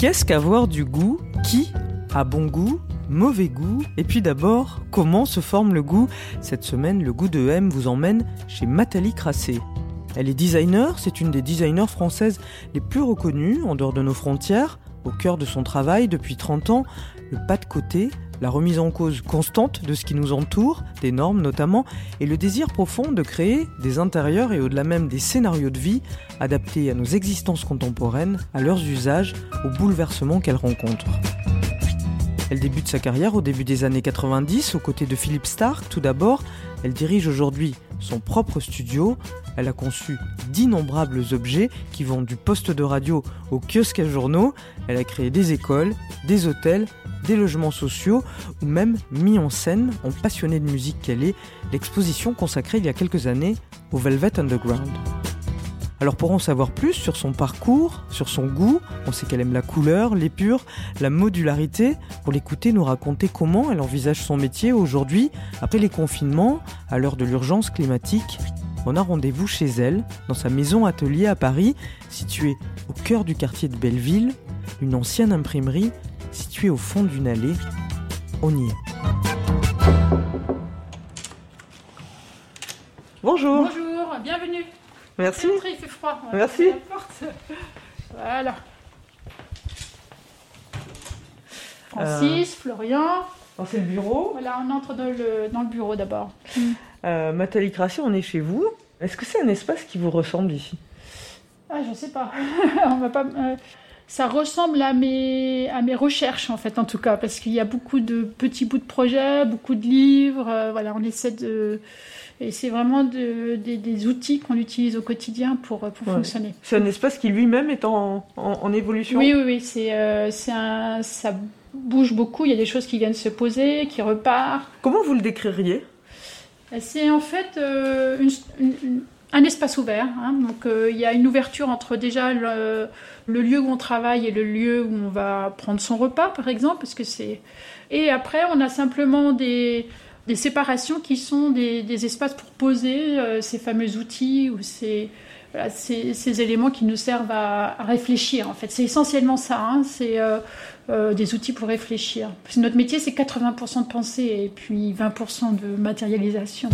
Qu'est-ce qu'avoir du goût Qui a bon goût Mauvais goût Et puis d'abord, comment se forme le goût Cette semaine, le goût de M vous emmène chez Nathalie Crassé. Elle est designer, c'est une des designers françaises les plus reconnues en dehors de nos frontières. Au cœur de son travail depuis 30 ans, le pas de côté, la remise en cause constante de ce qui nous entoure, des normes notamment, et le désir profond de créer des intérieurs et au-delà même des scénarios de vie adaptés à nos existences contemporaines, à leurs usages, aux bouleversements qu'elle rencontre. Elle débute sa carrière au début des années 90 aux côtés de Philippe Stark tout d'abord. Elle dirige aujourd'hui son propre studio. Elle a conçu d'innombrables objets qui vont du poste de radio au kiosque à journaux. Elle a créé des écoles, des hôtels, des logements sociaux ou même mis en scène, en passionnée de musique qu'elle est, l'exposition consacrée il y a quelques années au Velvet Underground. Alors pour en savoir plus sur son parcours, sur son goût, on sait qu'elle aime la couleur, l'épure, la modularité, pour l'écouter nous raconter comment elle envisage son métier aujourd'hui, après les confinements, à l'heure de l'urgence climatique. On a rendez-vous chez elle, dans sa maison atelier à Paris, située au cœur du quartier de Belleville, une ancienne imprimerie située au fond d'une allée. On y est. Bonjour. Bonjour, bienvenue. Merci. Il fait froid. On Merci. fermer la porte. Voilà. Francis, Florian. Oh, C'est le bureau. Voilà, on entre dans le, dans le bureau d'abord. Euh, Crassier, on est chez vous. Est-ce que c'est un espace qui vous ressemble ici? Ah, je sais pas. on va pas. euh, ça ressemble à mes, à mes recherches, en fait, en tout cas, parce qu'il y a beaucoup de petits bouts de projets, beaucoup de livres. euh, voilà, on essaie de. Et c'est vraiment de- des, des outils qu'on utilise au quotidien pour, pour Ouais. fonctionner. C'est un espace qui lui-même est en, en- en évolution Oui, oui, oui, c'est, euh, c'est un, ça bouge beaucoup. Il y a des choses qui viennent se poser, qui repartent. Comment vous le décririez? C'est en fait euh, une- une- une- un espace ouvert. hein. Donc euh, il y a une ouverture entre déjà le, le lieu où on travaille et le lieu où on va prendre son repas, par exemple, parce que c'est. Et après, on a simplement des des séparations qui sont des, espaces pour poser euh, ces fameux outils ou ces, éléments qui nous servent à, réfléchir. En fait, c'est essentiellement ça. hein. c'est euh, euh, des outils pour réfléchir. Notre métier, c'est 80% de pensée et puis 20% de matérialisation.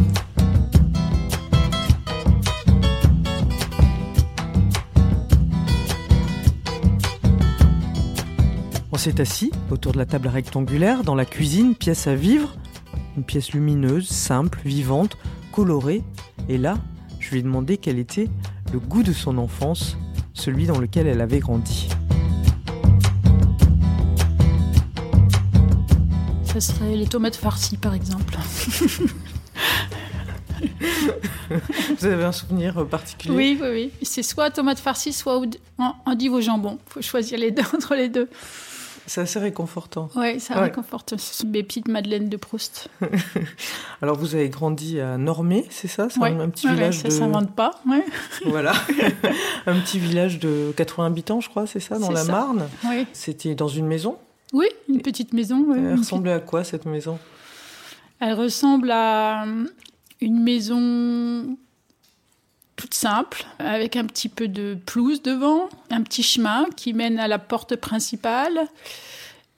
On s'est assis autour de la table rectangulaire dans la cuisine, pièce à vivre. Une pièce lumineuse, simple, vivante, colorée. Et là, je lui ai demandé quel était le goût de son enfance, celui dans lequel elle avait grandi. Ça serait les tomates farcies, par exemple. Vous avez un souvenir euh, particulier? Oui, oui, oui. C'est soit tomates farcies, soit oud- en- endives au jambon. Il faut choisir les deux, entre les deux. C'est assez réconfortant. Oui, ça Ouais. réconforte. Ce sont mes petites madeleines de Proust. Alors vous avez grandi à Normé, c'est ça? C'est Ouais. un, un petit Ouais, village ça de... s'invente pas. Voilà. un petit village de 80 habitants, je crois, c'est ça, dans C'est la ça. Marne? Oui. C'était dans une maison? Oui, une petite maison. Elle une ressemblait à quoi cette maison? Elle ressemble à hum, une maison simple, avec un petit peu de pelouse devant, un petit chemin qui mène à la porte principale.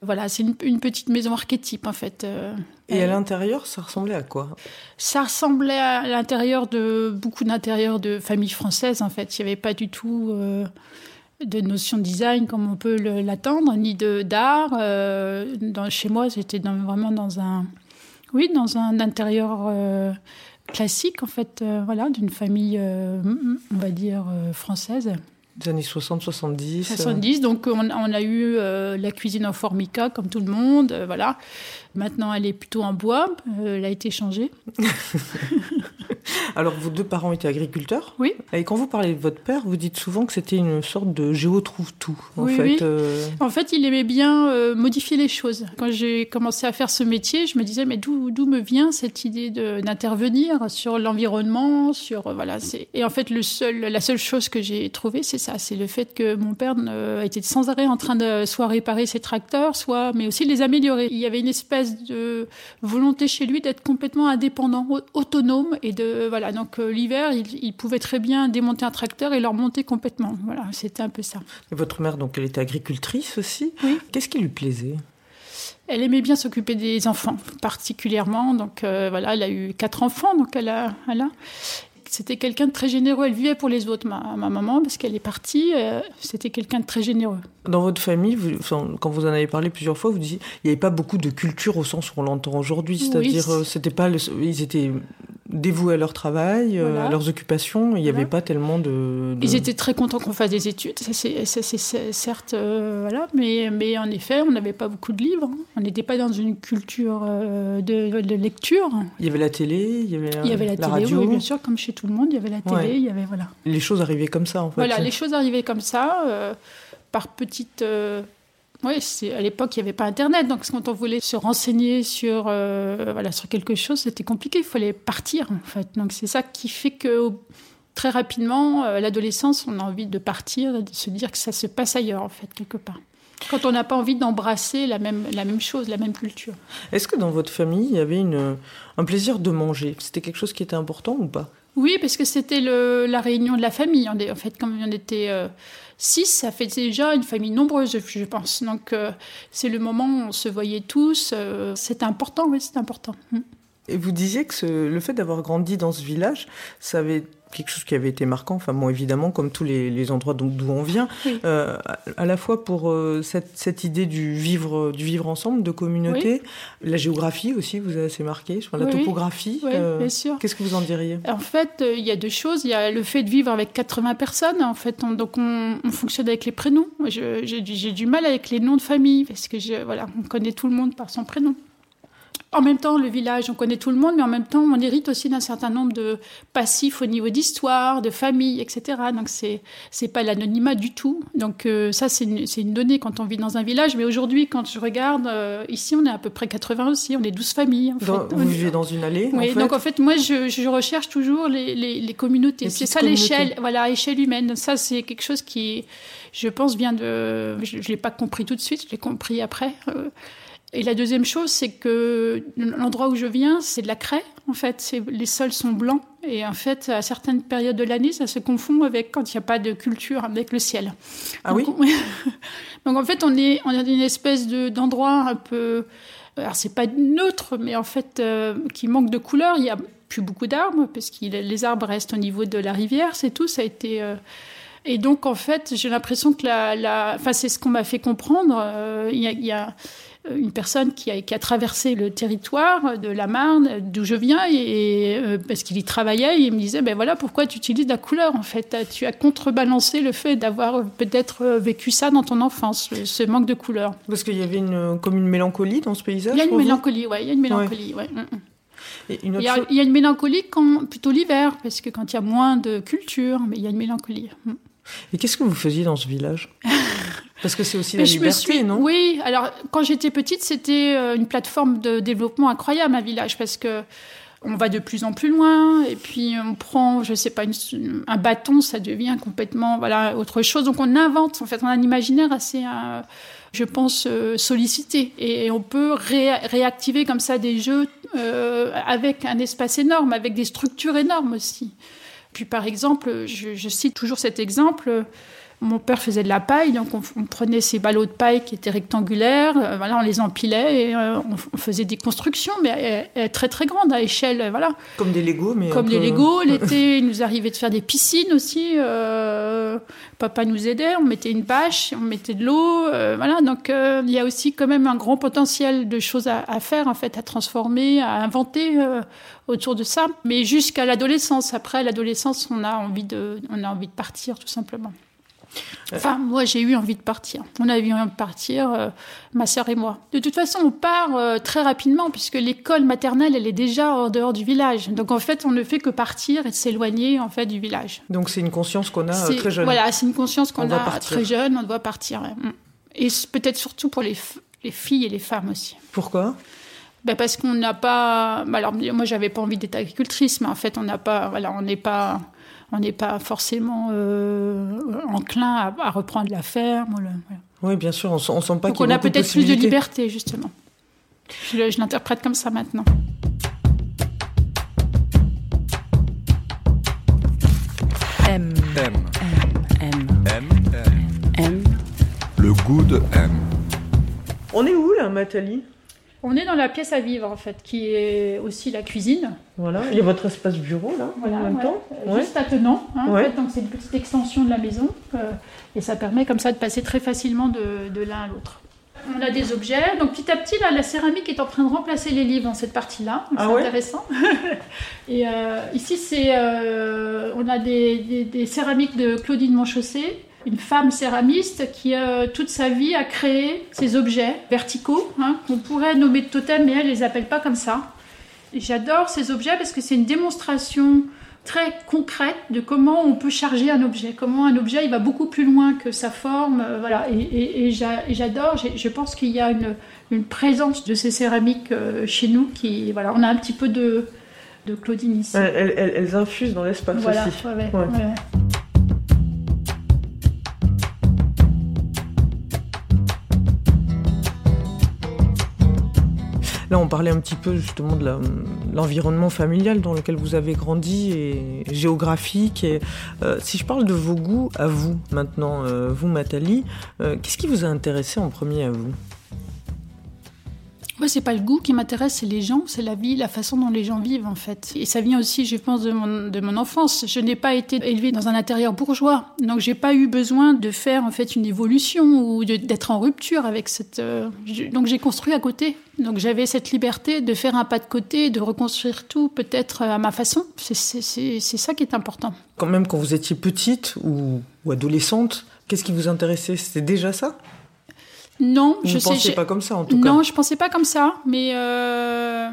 Voilà, c'est une, une petite maison archétype en fait. euh. Et à l'intérieur, ça ressemblait à quoi? Ça ressemblait à l'intérieur de beaucoup d'intérieurs de familles françaises en fait. Il n'y avait pas du tout euh, de notion de design comme on peut l'attendre, ni de d'art. Euh, chez moi, dans- vraiment dans un, oui, dans un intérieur classique en fait, euh, voilà, d'une famille, euh, on va dire euh, française. Des années 60, 70 euh, 70, donc on, on a eu euh, la cuisine en formica comme tout le monde, voilà. Maintenant elle est plutôt en bois, elle a été changée. Alors, vos deux parents étaient agriculteurs Oui. Et quand vous parlez de votre père, vous dites souvent que c'était une sorte de géo-trouve-tout. En Oui, fait, oui. euh, En fait, il aimait bien euh, modifier les choses. Quand j'ai commencé à faire ce métier, je me disais, mais d'où me vient cette idée d'intervenir sur l'environnement, sur euh, voilà. Et en fait, le seul, la seule chose que j'ai trouvée, c'est ça, c'est le fait que mon père euh, était sans arrêt en train de soit réparer ses tracteurs, soit, mais aussi de les améliorer. Il y avait une espèce de volonté chez lui d'être complètement indépendant, au- autonome, et de voilà. Donc euh, l'hiver, il, il pouvait très bien démonter un tracteur et le remonter complètement. Voilà, c'était un peu ça. et votre mère, donc, elle était agricultrice aussi. Oui. Qu'est-ce qui lui plaisait? Elle aimait bien s'occuper des enfants, particulièrement. Donc euh, voilà, elle a eu quatre enfants, donc elle a, elle a- C'était quelqu'un de très généreux. Elle vivait pour les autres, ma, ma maman, parce qu'elle est partie. euh, C'était quelqu'un de très généreux. Dans votre famille, vous- enfin, quand vous en avez parlé plusieurs fois, vous disiez il n'y avait pas beaucoup de culture au sens où on l'entend aujourd'hui. Oui, C'est-à-dire, c'est- euh, c'était pas le- ils étaient dévoués à leur travail, euh, Voilà. à leurs occupations. Il n'y avait pas tellement de. de- Ils étaient très contents qu'on fasse des études, ça c'est certes, euh, voilà, mais, mais en effet, on n'avait pas beaucoup de livres. hein. On n'était pas dans une culture euh, de, de lecture. Il y avait la télé, il y avait, Il y avait la, télé, radio. oui, bien sûr, comme chez tout le monde, il y avait la télé, Ouais. il y avait voilà. Les choses arrivaient comme ça, en fait. Voilà, les choses arrivaient comme ça, euh, par petites. euh, c'est à l'époque il n'y avait pas Internet, donc quand on voulait se renseigner sur euh, voilà sur quelque chose, c'était compliqué. Il fallait partir en fait. Donc c'est ça qui fait que très rapidement, euh, à l'adolescence, on a envie de partir de se dire que ça se passe ailleurs en fait quelque part. Quand on n'a pas envie d'embrasser la même la même chose, la même culture. Est-ce que dans votre famille, il y avait une, un plaisir de manger? C'était quelque chose qui était important ou pas? Oui, parce que c'était la réunion de la famille. En fait, comme on était euh, six, ça fait déjà une famille nombreuse, je pense. Donc, euh, c'est le moment où on se voyait tous. euh, c'était important, oui, c'était important. Mm. Et vous disiez que le fait d'avoir grandi dans ce village, ça avait quelque chose qui avait été marquant, enfin bon évidemment comme tous les, les endroits d'où on vient, Oui. euh, à, à la fois pour euh, cette, cette idée du vivre, du vivre ensemble, de communauté, la géographie aussi vous a assez marqué, je crois, la Oui, topographie. Oui, euh, bien sûr. Qu'est-ce que vous en diriez? En fait, euh, il y a deux choses. Il y a le fait de vivre avec 80 personnes. En fait, on- donc on, on fonctionne avec les prénoms. J'ai du- j'ai du mal avec les noms de famille parce que je, voilà, on connaît tout le monde par son prénom. En même temps, le village, on connaît tout le monde, mais en même temps, on hérite aussi d'un certain nombre de passifs au niveau d'histoire, de famille, etc. Donc, c'est c'est pas l'anonymat du tout. Donc, euh, ça, c'est une, c'est une donnée quand on vit dans un village. Mais aujourd'hui, quand je regarde, euh, ici, on est à peu près 80 aussi. On est 12 familles. En Dans- fait. Vous vivez dans une allée oui, en fait donc en fait, moi, je, je recherche toujours les, les, les communautés. C'est ça l'échelle, voilà, échelle humaine. Ça, c'est quelque chose qui, je pense, vient de. Je ne l'ai pas compris tout de suite, je l'ai compris après. Euh, Et la deuxième chose, c'est que l'endroit où je viens, c'est de la craie. En fait, les sols sont blancs. Et en fait, à certaines périodes de l'année, ça se confond avec quand il n'y a pas de culture, avec le ciel. Ah oui? Donc, on- Donc en fait, on est, on est dans une espèce de- d'endroit un peu. Alors c'est pas neutre, mais en fait, euh, qui manque de couleur. Il y a plus beaucoup d'arbres, parce que les arbres restent au niveau de la rivière, c'est tout. Ça a été. euh, Et donc, en fait, j'ai l'impression que la. la... Enfin, c'est ce qu'on m'a fait comprendre. Euh, Il y a. il y a une personne qui a, qui a traversé le territoire de la Marne, d'où je viens, et, euh, parce qu'il y travaillait, et il me disait, ben voilà, pourquoi tu utilises la couleur, en fait Tu as contrebalancé le fait d'avoir euh, peut-être euh, vécu ça dans ton enfance, le- ce manque de couleur. Parce qu'il y avait une, comme une mélancolie dans ce paysage Il y a une mélancolie, ouais, il y a une mélancolie, ouais. mm, mm. Il y, a, il y a une mélancolie quand, plutôt l'hiver, parce que quand il y a moins de culture, mais il y a une mélancolie. Mm. Et qu'est-ce que vous faisiez dans ce village? Parce que c'est aussi la Mais liberté, suis, non? Oui, alors quand j'étais petite, c'était euh, une plateforme de développement incroyable, un village, parce que on va de plus en plus loin, et puis on prend, je sais pas, une- un bâton, ça devient complètement, voilà, autre chose. Donc on invente, en fait, on a un imaginaire assez, euh, je pense, euh, sollicité, et on peut ré- réactiver comme ça des jeux euh, avec un espace énorme, avec des structures énormes aussi. Puis par exemple, je, je cite toujours cet exemple. Mon père faisait de la paille, donc on, on prenait ces ballots de paille qui étaient rectangulaires, euh, voilà, on les empilait et euh, on, on faisait des constructions, mais euh, très très grandes à échelle, euh, voilà. Comme des Legos, mais Comme un les peu- Lego, l'été, il nous arrivait de faire des piscines aussi. papa nous aidait, on mettait une bâche, on mettait de l'eau, voilà. Donc il y a aussi quand même un grand potentiel de choses à, à faire, en fait, à transformer, à inventer autour de ça. Mais jusqu'à l'adolescence. Après l'adolescence, on a envie de, on a envie de partir, tout simplement. Enfin, moi, j'ai eu envie de partir. On a eu envie de partir, euh, ma sœur et moi. De toute façon, on part euh, très rapidement puisque l'école maternelle, elle est déjà en dehors du village. Donc, en fait, on ne fait que partir et s'éloigner en fait du village. Donc, c'est une conscience qu'on a euh, très jeune. Voilà, c'est une conscience qu'on a partir. très jeune. On doit partir. ouais. Mm. Et peut-être surtout pour les, filles et les femmes aussi. Pourquoi? Ben parce qu'on n'a pas. Alors moi, j'avais pas envie d'être agricultrice, mais en fait, on n'a pas. Voilà, on n'est pas. On n'est pas forcément euh, enclin à, à reprendre la ferme. voilà. Oui, bien sûr, on, sent- on sent pas Donc qu'il y on a peut-être plus de liberté, justement. Je, le- je l'interprète comme ça maintenant. M, M. M, M. M. M. Le goût de M. On est où là, Nathalie? On est dans la pièce à vivre, en fait, qui est aussi la cuisine. Voilà, il y a votre espace bureau là, en même ouais. temps. Euh, Ouais. Juste attenant. Hein, en fait, donc c'est une petite extension de la maison. euh, et ça permet comme ça de passer très facilement de, de l'un à l'autre. On a des objets. Donc petit à petit, là, la céramique est en train de remplacer les livres dans cette partie-là. Ah c'est ouais intéressant. et euh, ici, c'est, euh, on a des, des- des céramiques de Claudine Monchaussé, une femme céramiste qui, euh, toute sa vie, a créé ces objets verticaux hein, qu'on pourrait nommer de totem, mais elle les appelle pas comme ça. J'adore ces objets parce que c'est une démonstration très concrète de comment on peut charger un objet, comment un objet il va beaucoup plus loin que sa forme, euh, voilà. Et, et- et j'a- et j'adore. Je pense qu'il y a une, une présence de ces céramiques euh, chez nous qui, voilà, on a un petit peu de, de Claudine ici. Elles, elles- elles- elles infusent dans l'espace voilà. aussi. ouais, ouais, Ouais. Là, on parlait un petit peu justement de l'environnement familial dans lequel vous avez grandi et géographique. Euh, si je parle de vos goûts à vous maintenant, euh, vous, Nathalie, euh, qu'est-ce qui vous a intéressé en premier à vous? Moi, c'est pas le goût qui m'intéresse, c'est les gens, c'est la vie, la façon dont les gens vivent en fait. Et ça vient aussi, je pense, de mon, enfance. Je n'ai pas été élevée dans un intérieur bourgeois, donc j'ai pas eu besoin de faire en fait une évolution ou d'être en rupture avec cette. euh, donc j'ai construit à côté. Donc j'avais cette liberté de faire un pas de côté, de reconstruire tout peut-être à ma façon. C'est ça qui est important. Quand même, quand vous étiez petite ou, ou adolescente, qu'est-ce qui vous intéressait? C'était déjà ça? Non, Vous je ne sais. pensiez j'ai- pas comme ça, en tout cas Non, je pensais pas comme ça, mais euh,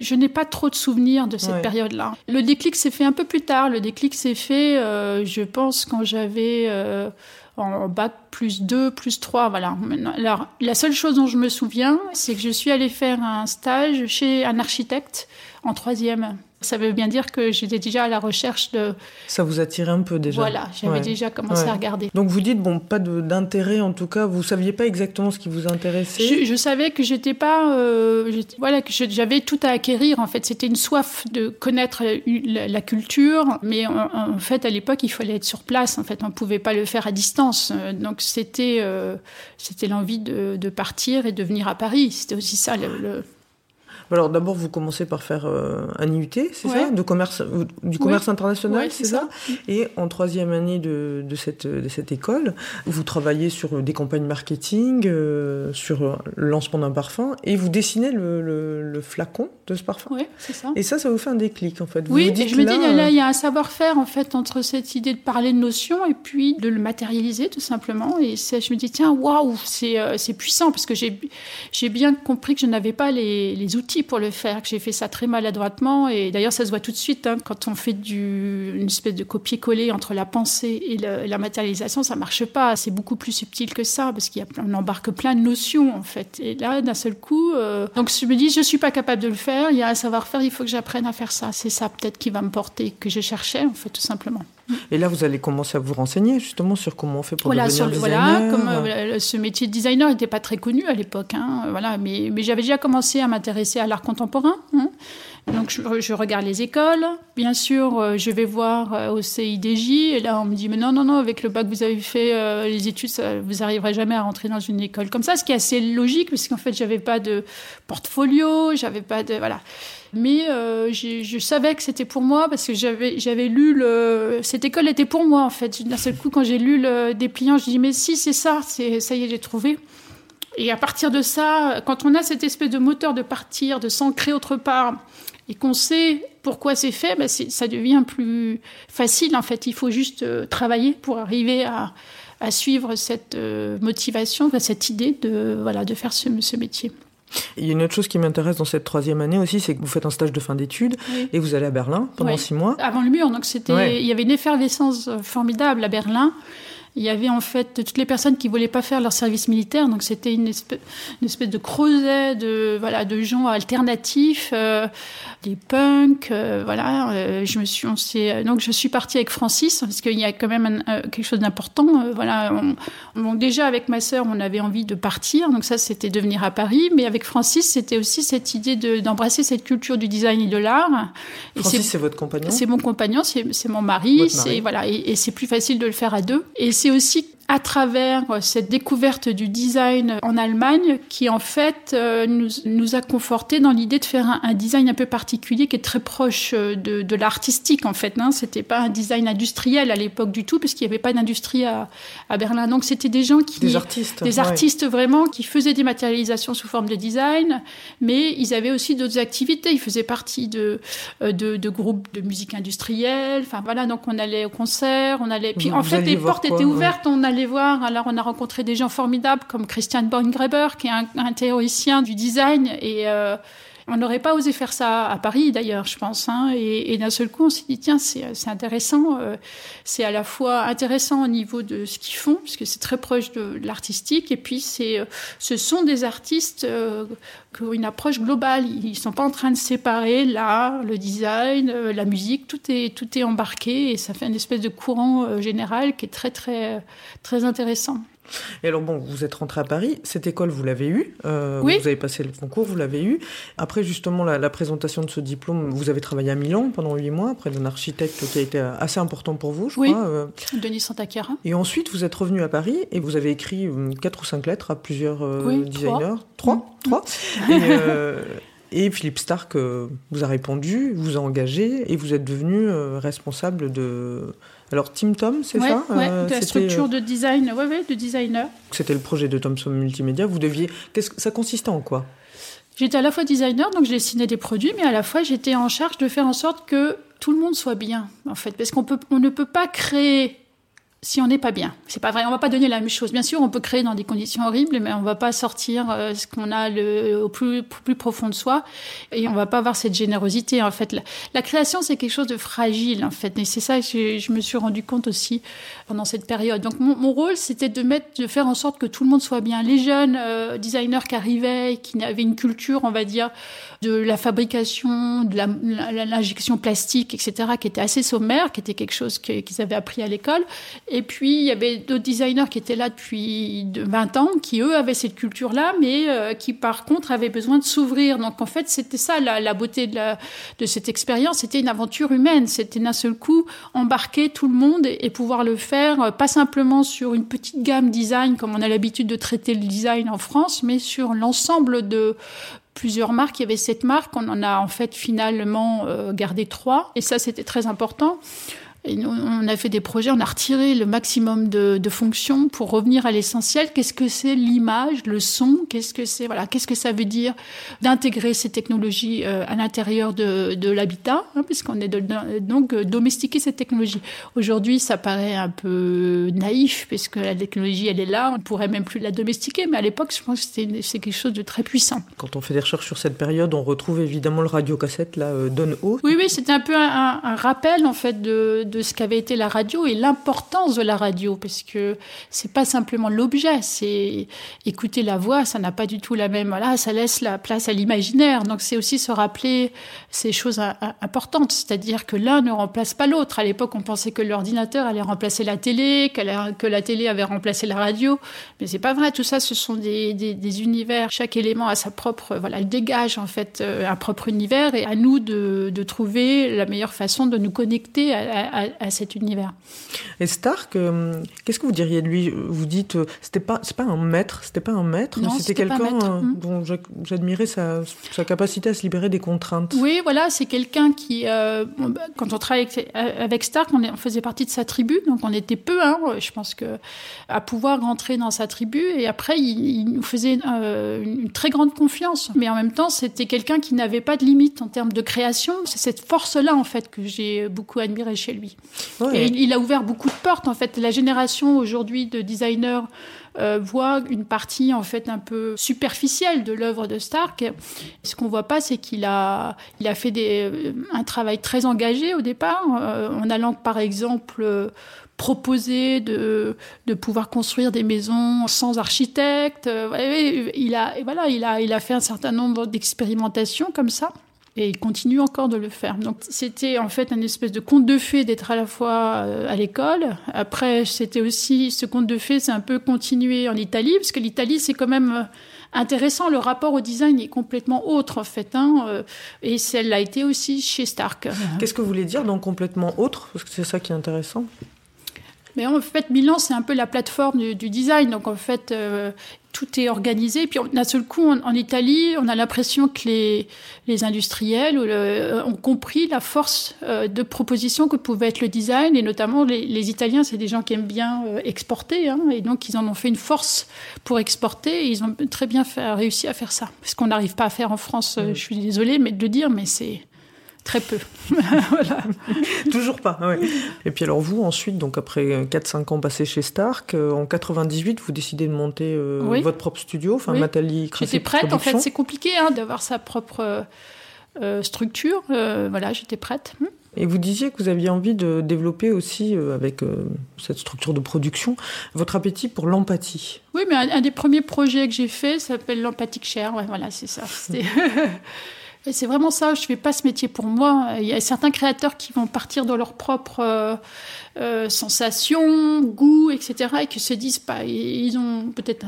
je n'ai pas trop de souvenirs de cette Ouais. période-là. Le déclic s'est fait un peu plus tard. Le déclic s'est fait, euh, je pense, quand j'avais euh, en bac plus 2, plus 3, voilà. Alors, la seule chose dont je me souviens, c'est que je suis allée faire un stage chez un architecte en troisième. Ça veut bien dire que j'étais déjà à la recherche de... Ça vous attirait un peu déjà Voilà, j'avais Ouais. déjà commencé Ouais. à regarder. Donc vous dites, bon, pas d'intérêt en tout cas, vous saviez pas exactement ce qui vous intéressait Je, je savais que j'étais pas, euh, voilà, que j'avais tout à acquérir. En fait, c'était une soif de connaître la, la culture, mais en, en fait, à l'époque, il fallait être sur place. En fait, on pouvait pas le faire à distance. Euh, Donc, c'était, euh, c'était l'envie de, de partir et de venir à Paris. C'était aussi ça. Le, le- Alors d'abord, vous commencez par faire euh, un IUT, c'est Ouais. ça de commerce, euh, Du commerce international, Ouais, c'est ça, Et en troisième année de, de, cette, de cette école, vous travaillez sur des campagnes marketing, euh, sur euh, le lancement d'un parfum, et vous dessinez le, le- le flacon de ce parfum. Ouais, c'est ça. Et ça, ça vous fait un déclic en fait. Vous Oui, vous et dites je me dis, là, euh, il y a un savoir-faire en fait entre cette idée de parler de notions et puis de le matérialiser tout simplement. Et je me dis, tiens, waouh, c'est euh, puissant parce que j'ai j'ai bien compris que je n'avais pas les, les outils pour le faire, que j'ai fait ça très maladroitement. Et d'ailleurs, ça se voit tout de suite hein, quand on fait du, une espèce de copier-coller entre la pensée et la matérialisation, ça marche pas. C'est beaucoup plus subtil que ça parce qu'on embarque plein de notions en fait. Et là, d'un seul coup, euh, donc je me dis, je suis pas capable de le faire. Il y a un savoir-faire, il faut que j'apprenne à faire ça. C'est ça peut-être qui va me porter, que je cherchais en fait tout simplement. Et là, vous allez commencer à vous renseigner justement sur comment on fait pour Voilà, devenir sur le- designer. voilà, comme euh, ce métier de designer n'était pas très connu à l'époque, hein, voilà, mais, mais j'avais déjà commencé à m'intéresser à l'art contemporain. hein. Donc je, je regarde les écoles, bien sûr, euh, je vais voir euh, au CIDJ, et là on me dit mais non non non, avec le bac que vous avez fait euh, les études, ça, vous arriverez jamais à rentrer dans une école comme ça, ce qui est assez logique parce qu'en fait j'avais pas de portfolio, j'avais pas de voilà. Mais euh, je savais que c'était pour moi parce que j'avais j'avais lu le cette école était pour moi en fait. D'un seul coup quand j'ai lu le dépliant, je dis mais si c'est ça, c'est ça y est j'ai trouvé. Et à partir de ça, quand on a cette espèce de moteur de partir, de s'ancrer autre part, et qu'on sait pourquoi c'est fait, ben ça devient plus facile en fait. Il faut juste euh, travailler pour arriver à, à suivre cette euh, motivation, cette idée de, voilà, de faire ce métier. Il y a une autre chose qui m'intéresse dans cette troisième année aussi, c'est que vous faites un stage de fin d'études Oui. et vous allez à Berlin pendant six mois. Avant le mur, donc c'était, Ouais. il y avait une effervescence euh, formidable à Berlin. Il y avait en fait toutes les personnes qui voulaient pas faire leur service militaire, donc c'était une espèce, une espèce de creuset de voilà de gens alternatifs, euh, des punks, euh, voilà. euh, je me suis, on s'est- donc je suis partie avec Francis parce qu'il y a quand même un- euh, quelque chose d'important. euh, voilà, on- donc déjà avec ma sœur, on avait envie de partir, donc ça c'était de venir à Paris, mais avec Francis, c'était aussi cette idée de- d'embrasser cette culture du design et de l'art. Francis, c'est votre compagnon? C'est mon compagnon, c'est mon mari. c'est voilà, et, et c'est plus facile de le faire à deux. Et c'est aussi à travers euh, cette découverte du design en Allemagne qui en fait euh, nous, nous a conforté dans l'idée de faire un, un design un peu particulier qui est très proche euh, de, de l'artistique en fait. Hein. C'était pas un design industriel à l'époque du tout puisqu'il n'y avait pas d'industrie à, à Berlin. Donc c'était des gens qui Des artistes. des ouais. artistes vraiment qui faisaient des matérialisations sous forme de design, mais ils avaient aussi d'autres activités. Ils faisaient partie de, de, de groupes de musique industrielle. Enfin voilà, donc on allait au concert, on allait. Puis Vous- en fait, les portes quoi, étaient ouais. ouvertes. On allait voir. Alors on a rencontré des gens formidables comme Christian Borngreber, qui est un, un théoricien du design et euh, on n'aurait pas osé faire ça à Paris d'ailleurs, je pense. Hein, et, d'un seul coup, on s'est dit tiens, c'est intéressant. euh, c'est à la fois intéressant au niveau de ce qu'ils font, puisque c'est très proche de l'artistique, et puis c'est, euh, ce sont des artistes euh, qui ont une approche globale. Ils sont pas en train de séparer l'art, le design, la musique. Tout est tout est embarqué, et ça fait une espèce de courant général qui est très très très intéressant. Et alors bon, vous êtes rentré à Paris, cette école vous l'avez eue, euh, Oui. vous avez passé le concours, vous l'avez eu. Après justement la, la présentation de ce diplôme, vous avez travaillé à Milan pendant huit mois, près d'un architecte qui a été assez important pour vous, je Oui. crois. euh. Denis Santacara. Et ensuite vous êtes revenu à Paris et vous avez écrit euh, quatre ou cinq lettres à plusieurs euh, Oui, designers. Trois, trois. Et, et Philippe Stark vous a répondu, vous a engagé et vous êtes devenu responsable de. Alors Tim Tom, c'est Ouais, ça ouais, Euh, de la structure euh, de design, ouais, ouais, de designer. C'était le projet de Thomson Multimédia. Vous deviez. Qu'est-ce que ça consistait en quoi? J'étais à la fois designer, donc je dessinais des produits, mais à la fois j'étais en charge de faire en sorte que tout le monde soit bien, en fait, parce qu'on peut, on ne peut pas créer si on n'est pas bien. C'est pas vrai, on va pas donner la même chose. Bien sûr, on peut créer dans des conditions horribles, mais on va pas sortir euh, ce qu'on a le, au plus, plus profond de soi, et on va pas avoir cette générosité. En fait, la, création c'est quelque chose de fragile, en fait, et c'est ça que je, me suis rendu compte aussi pendant cette période. Donc mon, mon rôle, c'était de mettre, de faire en sorte que tout le monde soit bien. Les jeunes euh, designers qui arrivaient, qui avaient une culture, on va dire, de la fabrication, de l'injection plastique, etc., qui était assez sommaire, qui était quelque chose qu'ils avaient appris à l'école. Puis, il y avait d'autres designers qui étaient là depuis de 20 ans, qui, eux, avaient cette culture-là, mais euh, qui, par contre, avaient besoin de s'ouvrir. Donc, en fait, c'était ça, la, beauté de, cette expérience. C'était une aventure humaine. C'était d'un seul coup embarquer tout le monde et, et pouvoir le faire, euh, pas simplement sur une petite gamme design, comme on a l'habitude de traiter le design en France, mais sur l'ensemble de plusieurs marques. Il y avait sept marques. On en a en fait finalement euh, gardé trois. Et ça, c'était très important. Et nous, on a fait des projets, on a retiré le maximum de, de fonctions pour revenir à l'essentiel. Qu'est-ce que c'est l'image, le son? Qu'est-ce que c'est voilà Qu'est-ce que ça veut dire d'intégrer ces technologies euh, à l'intérieur de, de l'habitat, hein, puisqu'on est de- donc euh, domestiquer cette technologie. Aujourd'hui, ça paraît un peu naïf, puisque la technologie, elle est là, on ne pourrait même plus la domestiquer. Mais à l'époque, je pense que c'était c'est quelque chose de très puissant. Quand on fait des recherches sur cette période, on retrouve évidemment le radiocassette, là, euh, Don Ho. Oui, oui, c'était un peu un, un- un rappel en fait de, de ce qu'avait été la radio et l'importance de la radio, parce que c'est pas simplement l'objet, c'est écouter la voix, ça n'a pas du tout la même. Voilà, ça laisse la place à l'imaginaire. Donc c'est aussi se rappeler ces choses importantes, c'est-à-dire que l'un ne remplace pas l'autre. À l'époque, on pensait que l'ordinateur allait remplacer la télé, qu'elle a- que la télé avait remplacé la radio, mais c'est pas vrai. Tout ça, ce sont des, des, univers. Chaque élément a sa propre, voilà, dégage en fait euh, un propre univers et à nous de, de trouver la meilleure façon de nous connecter à- à à, cet univers. Et Stark, euh, qu'est-ce que vous diriez de lui? Vous dites, euh, c'était pas, c'est pas un maître, c'était pas un maître, c'était quelqu'un euh, hmm. dont j'admirais sa, sa, capacité à se libérer des contraintes. Oui, voilà, c'est quelqu'un qui, bah, quand on travaillait avec, Stark, on, on, faisait partie de sa tribu, donc on était peu, hein, je pense que à pouvoir rentrer dans sa tribu, et après il, nous faisait une très grande confiance, mais en même temps c'était quelqu'un qui n'avait pas de limite en termes de création. C'est cette force-là en fait que j'ai beaucoup admiré chez lui. Il, a ouvert beaucoup de portes. En fait, la génération aujourd'hui de designers euh, voit une partie en fait un peu superficielle de l'œuvre de Stark. Ce qu'on voit pas, c'est qu'il a, il a fait des, euh, un travail très engagé au départ, euh, en allant par exemple proposer de, de pouvoir construire des maisons sans architecte. Il a, voilà, il a, il a fait un certain nombre d'expérimentations comme ça. Et il continue encore de le faire. Donc c'était en fait un espèce de conte de fées d'être à la fois euh, à l'école. Après, c'était aussi ce conte de fées, c'est un peu continué en Italie, parce que l'Italie, c'est quand même euh, intéressant. Le rapport au design est complètement autre en fait. Hein, euh, et celle l'a été aussi chez Stark. Qu'est-ce que vous voulez dire dans complètement autre? Parce que c'est ça qui est intéressant. Mais en fait, Milan, c'est un peu la plateforme du, design. Donc, en fait, euh, tout est organisé. Puis, d'un seul coup, en, Italie, on a l'impression que les, les industriels euh, ont compris la force euh, de proposition que pouvait être le design. Et notamment, les, les Italiens, c'est des gens qui aiment bien exporter. Hein, et donc, ils en ont fait une force pour exporter. Et ils ont très bien fait, réussi à faire ça. Ce qu'on n'arrive pas à faire en France, mm. je suis désolée mais de le dire, mais c'est Très peu. voilà. Toujours pas. Ouais. Et puis alors vous, ensuite, donc après 4-5 ans passés chez Stark, euh, en 98, vous décidez de monter euh, votre propre studio, enfin Matali J'étais prête, en fait, c'est compliqué hein, d'avoir sa propre euh, structure. voilà, j'étais prête. Hmm. Et vous disiez que vous aviez envie de développer aussi, avec cette structure de production, votre appétit pour l'empathie. Oui, mais un, des premiers projets que j'ai fait s'appelle l'Empathique Cher. Ouais, voilà, c'est ça. Et c'est vraiment ça, je ne fais pas ce métier pour moi. Il y a certains créateurs qui vont partir dans leurs propres euh, euh, sensations, goûts, etc. et qui se disent pas, ils ont peut-être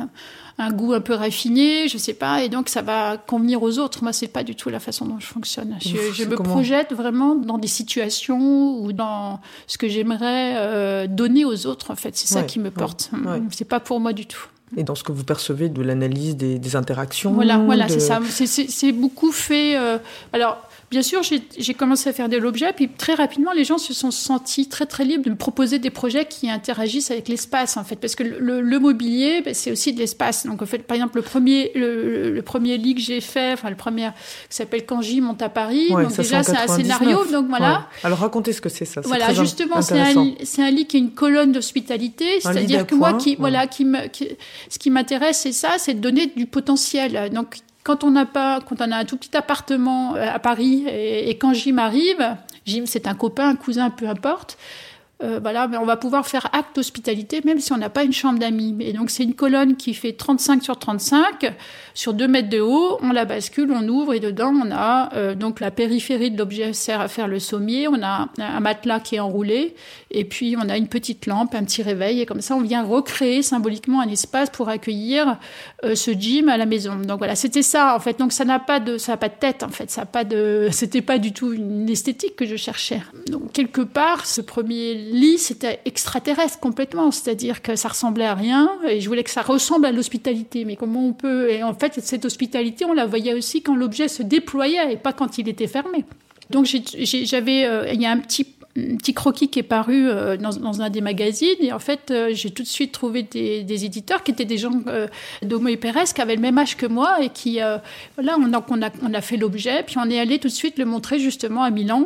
un, goût un peu raffiné, je sais pas, et donc ça va convenir aux autres. Moi, c'est pas du tout la façon dont je fonctionne. Je, me projette vraiment dans des situations ou dans ce que j'aimerais euh, donner aux autres. En fait, c'est ça qui me porte. Ouais. C'est pas pour moi du tout et dans ce que vous percevez de l'analyse des, interactions. Voilà, voilà, c'est ça. C'est beaucoup fait. Euh, alors, Bien sûr, j'ai commencé à faire de l'objet, puis très rapidement, les gens se sont sentis très très libres de me proposer des projets qui interagissent avec l'espace, en fait, parce que le, mobilier, ben, c'est aussi de l'espace. Donc, en fait, par exemple, le premier, le, premier lit que j'ai fait, enfin, le premier, qui s'appelle Kanji monte à Paris. donc, déjà, c'est un scénario, donc voilà. Alors, racontez ce que c'est ça. Voilà, justement, c'est un, un, lit qui est une colonne d'hospitalité, c'est-à-dire que moi, qui, voilà, qui me, ce qui m'intéresse, c'est ça, c'est de donner du potentiel. Donc, quand on n'a pas, quand on a un tout petit appartement euh, à Paris et, quand Jim arrive, Jim c'est un copain, un cousin, peu importe, euh, voilà, on va pouvoir faire acte d'hospitalité même si on n'a pas une chambre d'amis. Et donc c'est une colonne qui fait 35 sur 35 sur 2 mètres de haut. On la bascule, on ouvre et dedans on a euh, donc la périphérie de l'objet sert à faire le sommier. On a un matelas qui est enroulé et puis on a une petite lampe, un petit réveil et comme ça on vient recréer symboliquement un espace pour accueillir euh, ce gym à la maison. Donc voilà, c'était ça en fait. Donc ça n'a pas de ça n'a pas de tête en fait. Ça n'a pas de c'était pas du tout une esthétique que je cherchais. Donc quelque part ce premier lit, c'était extraterrestre complètement, c'est-à-dire que ça ressemblait à rien, et je voulais que ça ressemble à l'hospitalité. Mais comment on peut Et en fait, cette hospitalité, on la voyait aussi quand l'objet se déployait et pas quand il était fermé. Donc j'avais, euh, il y a un petit petit croquis qui est paru euh, dans, un des magazines et en fait euh, j'ai tout de suite trouvé des, éditeurs qui étaient des gens d'Homo et Pérez qui avaient le même âge que moi et qui voilà on a, on a, on a fait l'objet puis on est allé tout de suite le montrer justement à Milan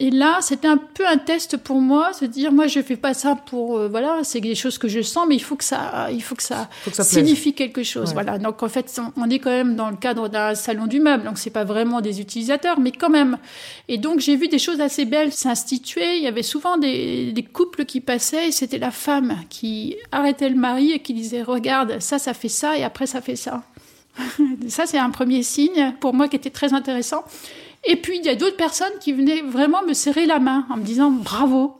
et là, c'était un peu un test pour moi, se dire moi je fais pas ça pour euh, voilà, c'est des choses que je sens, mais il faut que ça, il faut que ça, signifie quelque chose. Voilà. Donc en fait, on est quand même dans le cadre d'un salon du meuble, donc c'est pas vraiment des utilisateurs, mais quand même. Et donc j'ai vu des choses assez belles s'instituer. Il y avait souvent des, des couples qui passaient, et c'était la femme qui arrêtait le mari et qui disait regarde, ça, ça fait ça, et après ça fait ça. ça c'est un premier signe pour moi qui était très intéressant. Et puis, il y a d'autres personnes qui venaient vraiment me serrer la main en me disant bravo.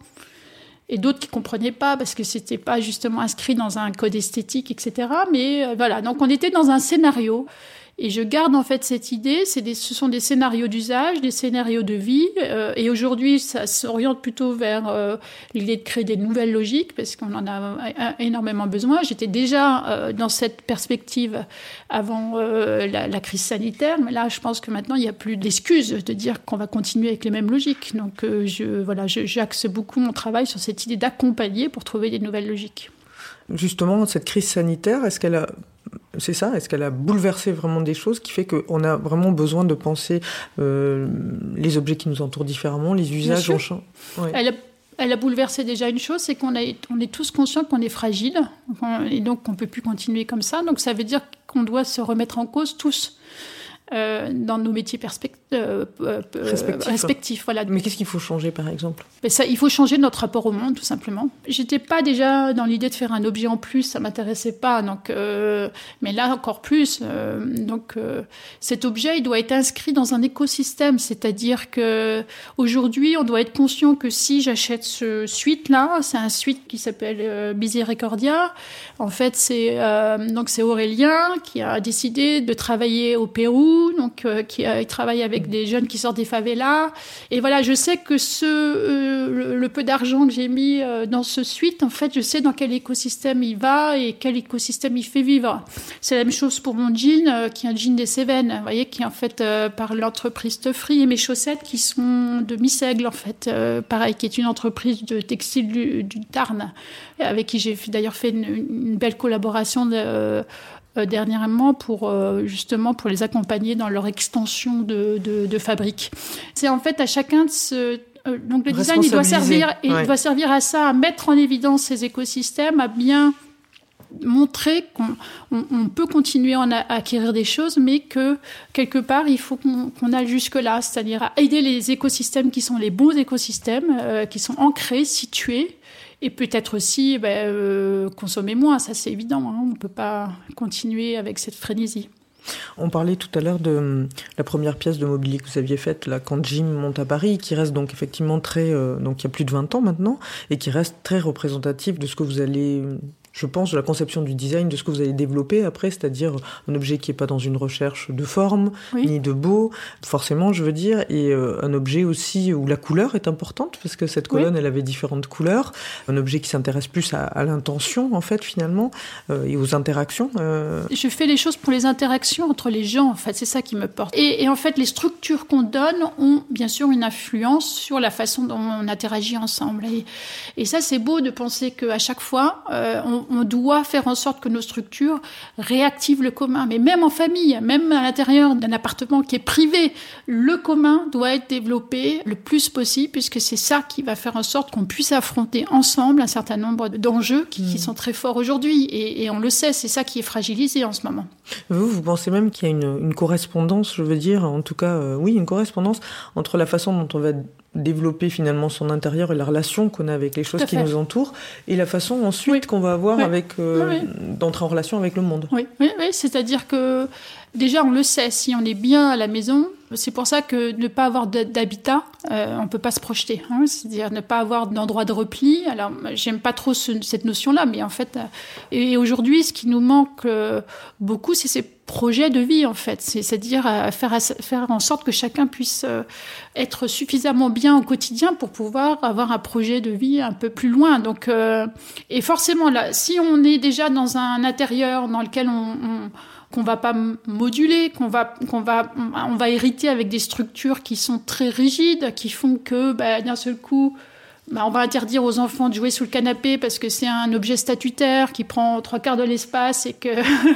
Et d'autres qui comprenaient pas parce que c'était pas justement inscrit dans un code esthétique, etc. Mais euh, voilà. Donc, on était dans un scénario. Et je garde en fait cette idée, ce sont des scénarios d'usage, des scénarios de vie. Euh, et aujourd'hui, ça s'oriente plutôt vers euh, l'idée de créer des nouvelles logiques, parce qu'on en a énormément besoin. J'étais déjà euh, dans cette perspective avant euh, la, crise sanitaire, mais là, je pense que maintenant, il n'y a plus d'excuses de dire qu'on va continuer avec les mêmes logiques. Donc, euh, voilà, j'axe beaucoup mon travail sur cette idée d'accompagner pour trouver des nouvelles logiques. Justement, cette crise sanitaire, est-ce qu'elle a c'est ça Est-ce qu'elle a bouleversé vraiment des choses qui fait qu'on a vraiment besoin de penser euh, les objets qui nous entourent différemment, les usages en champ? Ouais. elle, a, elle, a, bouleversé déjà une chose, c'est qu'on on est tous conscients qu'on est fragile et donc qu'on ne peut plus continuer comme ça. Donc ça veut dire qu'on doit se remettre en cause tous. Euh, dans nos métiers euh, euh, respectifs. respectifs. Voilà. Mais qu'est-ce qu'il faut changer, par exemple? Mais ça, Il faut changer notre rapport au monde, tout simplement. J'étais pas déjà dans l'idée de faire un objet en plus, ça m'intéressait pas. Donc, euh, mais là, encore plus. Euh, donc, euh, cet objet, il doit être inscrit dans un écosystème. C'est-à-dire que aujourd'hui, on doit être conscient que si j'achète ce suite-là, c'est un suite qui s'appelle Miséricordia. En fait, c'est donc c'est Aurélien qui a décidé de travailler au Pérou donc euh, qui euh, travaille avec des jeunes qui sortent des favelas. Et voilà, je sais que ce euh, le, le, peu d'argent que j'ai mis dans ce suite, en fait, je sais dans quel écosystème il va et quel écosystème il fait vivre. C'est la même chose pour mon jean, qui est un jean des Cévennes, vous voyez, qui est en fait par l'entreprise Tefri et mes chaussettes qui sont de Missègle, en fait, pareil, qui est une entreprise de textile du, du Tarn, avec qui j'ai d'ailleurs fait une, une, belle collaboration de dernièrement pour euh, justement pour les accompagner dans leur extension de, de, de fabrique. C'est en fait à chacun de se euh, donc le design il doit servir et ouais. il doit servir à ça à mettre en évidence ces écosystèmes à bien montrer qu'on on, on peut continuer à, à acquérir des choses, mais que quelque part, il faut qu'on qu aille jusque-là, c'est-à-dire à aider les écosystèmes qui sont les bons écosystèmes, euh, qui sont ancrés, situés, et peut-être aussi ben, euh, consommer moins, ça c'est évident, hein, on ne peut pas continuer avec cette frénésie. On parlait tout à l'heure de hum, la première pièce de mobilier que vous aviez faite là quand Jim monte à Paris, qui reste donc effectivement très euh, donc il y a plus de 20 ans maintenant et qui reste très représentatif de ce que vous allez je pense, de la conception du design, de ce que vous allez développer après, c'est-à-dire un objet qui n'est pas dans une recherche de forme, oui. ni de beau, forcément, je veux dire, et euh, un objet aussi où la couleur est importante, parce que cette colonne, oui. elle avait différentes couleurs, un objet qui s'intéresse plus à, à l'intention, en fait, finalement, euh, et aux interactions. Euh... Je fais les choses pour les interactions entre les gens, en fait, c'est ça qui me porte. Et, et en fait, les structures qu'on donne ont, bien sûr, une influence sur la façon dont on interagit ensemble. Et, et ça, c'est beau de penser qu'à chaque fois, on, on doit faire en sorte que nos structures réactivent le commun. Mais même en famille, même à l'intérieur d'un appartement qui est privé, le commun doit être développé le plus possible, puisque c'est ça qui va faire en sorte qu'on puisse affronter ensemble un certain nombre d'enjeux qui, mmh. qui, sont très forts aujourd'hui. Et, et, on le sait, c'est ça qui est fragilisé en ce moment. Vous, vous pensez même qu'il y a une, une, correspondance, je veux dire, en tout cas, euh, oui, une correspondance entre la façon dont on va développer finalement son intérieur et la relation qu'on a avec les choses qui nous entourent et la façon ensuite oui. qu'on va avoir oui. avec euh, oui. d'entrer en relation avec le monde. Oui, oui, c'est-à-dire que déjà on le sait, si on est bien à la maison, c'est pour ça que ne pas avoir d'habitat, euh, on peut pas se projeter. Hein, C'est-à-dire ne pas avoir d'endroit de repli. Alors j'aime pas trop ce, cette notion-là, mais en fait, euh, et aujourd'hui, ce qui nous manque beaucoup, c'est ces projets de vie en fait. C'est-à-dire à faire, faire en sorte que chacun puisse euh, être suffisamment bien au quotidien pour pouvoir avoir un projet de vie un peu plus loin. Donc, euh, et forcément là, si on est déjà dans un intérieur dans lequel on, on qu'on va pas moduler, qu'on va qu'on va on va hériter avec des structures qui sont très rigides, qui font que bah, d'un seul coup bah, on va interdire aux enfants de jouer sous le canapé parce que c'est un objet statutaire qui prend trois quarts de l'espace et que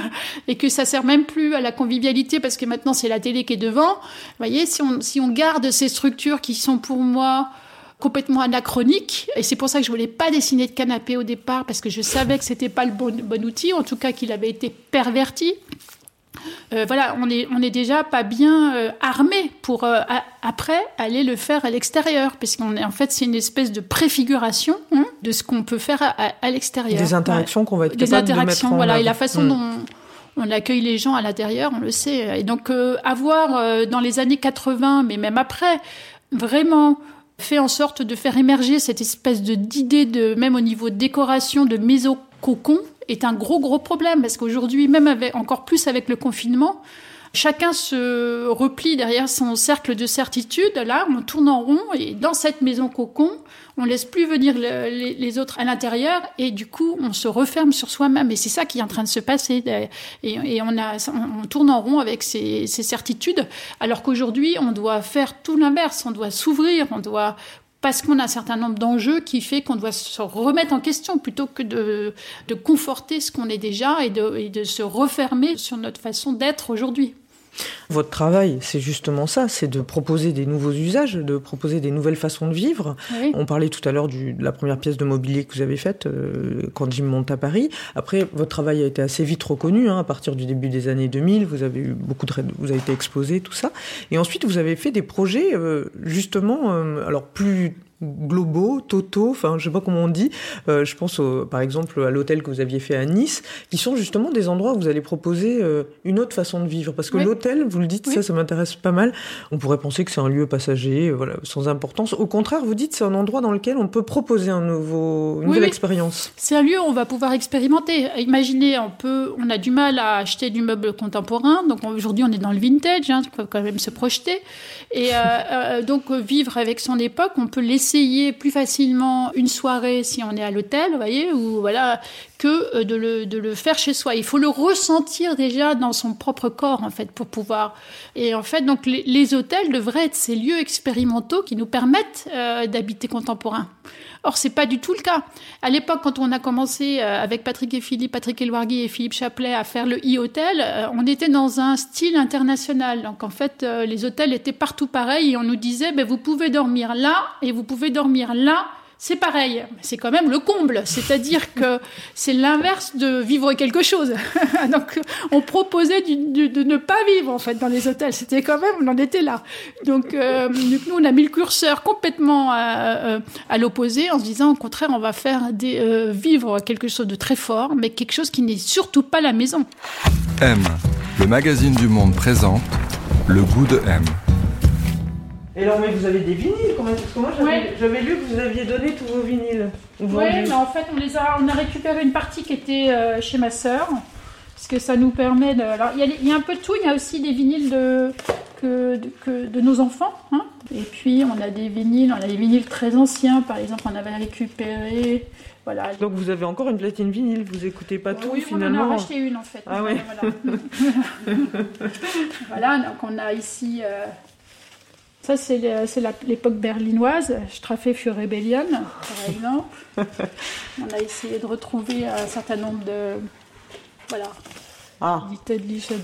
et que ça sert même plus à la convivialité parce que maintenant c'est la télé qui est devant. Vous voyez, si on si on garde ces structures qui sont pour moi complètement anachronique et c'est pour ça que je voulais pas dessiner de canapé au départ parce que je savais que c'était pas le bon outil en tout cas qu'il avait été perverti euh, voilà, on est, on est déjà pas bien euh, armé pour euh, a, après aller le faire à l'extérieur, puisqu'on est en fait c'est une espèce de préfiguration hein, de ce qu'on peut faire à, à l'extérieur. Des interactions ouais. qu'on va être Des interactions, de voilà, et la façon mmh. dont on accueille les gens à l'intérieur, on le sait. Et donc avoir dans les années 80, mais même après, vraiment fait en sorte de faire émerger cette espèce de d'idée de même au niveau de décoration de mésococon est un gros gros problème parce qu'aujourd'hui même avec encore plus avec le confinement chacun se replie derrière son cercle de certitude. Là, on tourne en rond et dans cette maison cocon, on laisse plus venir les, autres à l'intérieur et du coup, on se referme sur soi-même. Et c'est ça qui est en train de se passer. Et, on, tourne en rond avec ces certitudes, alors qu'aujourd'hui, on doit faire tout l'inverse. On doit s'ouvrir, on doit parce qu'on a un certain nombre d'enjeux qui fait qu'on doit se remettre en question plutôt que de, conforter ce qu'on est déjà et de se refermer sur notre façon d'être aujourd'hui. Votre travail, c'est justement ça, c'est de proposer des nouveaux usages, de proposer des nouvelles façons de vivre. On parlait tout à l'heure de la première pièce de mobilier que vous avez faite euh, quand Jim monte à Paris. Après, votre travail a été assez vite reconnu hein, à partir du début des années 2000. Vous avez eu beaucoup de, vous avez été exposé, tout ça. Et ensuite, vous avez fait des projets euh, justement, euh, alors plus globaux, totaux, enfin je sais pas comment on dit. Euh, je pense par exemple à l'hôtel que vous aviez fait à Nice, qui sont justement des endroits où vous allez proposer euh, une autre façon de vivre. Parce que l'hôtel, vous le dites, ça, ça m'intéresse pas mal. On pourrait penser que c'est un lieu passager, euh, voilà, sans importance. Au contraire, vous dites c'est un endroit dans lequel on peut proposer un nouveau, une nouvelle expérience. C'est un lieu où on va pouvoir expérimenter. Imaginez, on peut, on a du mal à acheter du meuble contemporain, donc aujourd'hui on est dans le vintage, hein, il faut quand même se projeter. Et donc vivre avec son époque, on peut laisser essayer plus facilement une soirée si on est à l'hôtel, vous voyez, ou voilà, que euh, de le, de le, faire chez soi. Il faut le ressentir déjà dans son propre corps, en fait, pour pouvoir. Et en fait, donc les, hôtels devraient être ces lieux expérimentaux qui nous permettent euh, d'habiter contemporain. Or, c'est pas du tout le cas. À l'époque, quand on a commencé euh, avec Patrick et Philippe, Patrick Elwargui et Philippe Chaplet à faire le e-hôtel, on était dans un style international. Donc, en fait, les hôtels étaient partout pareils et on nous disait, ben, vous pouvez dormir là et vous pouvez dormir là, c'est pareil. C'est quand même le comble. C'est-à-dire que c'est l'inverse de vivre quelque chose. Donc, on proposait de, ne pas vivre, en fait, dans les hôtels. C'était quand même, on en était là. Donc, euh, nous, on a mis le curseur complètement à, l'opposé en se disant, au contraire, on va faire des, euh, vivre quelque chose de très fort, mais quelque chose qui n'est surtout pas la maison. M, le magazine du monde présente le goût de M. Et alors, mais vous avez des vinyles quand même Parce que moi, j'avais lu que vous aviez donné tous vos vinyles. Oui, mais en fait, on, les a, on a récupéré une partie qui était euh, chez ma sœur. Parce que ça nous permet de. Alors, il y, a un peu de tout. Il y a aussi des vinyles de, que, de, de nos enfants. Hein. Et puis, on a des vinyles. On a des vinyles très anciens. Par exemple, on avait récupéré. Voilà. Donc vous avez encore une platine vinyle, vous écoutez pas tout oui, finalement on en a racheté une en fait. Ah oui. Voilà. voilà. donc on a ici euh, ça, c'est l'époque berlinoise. Strafe für Rebellion, par exemple. On a essayé de retrouver un certain nombre de. Voilà. Ah.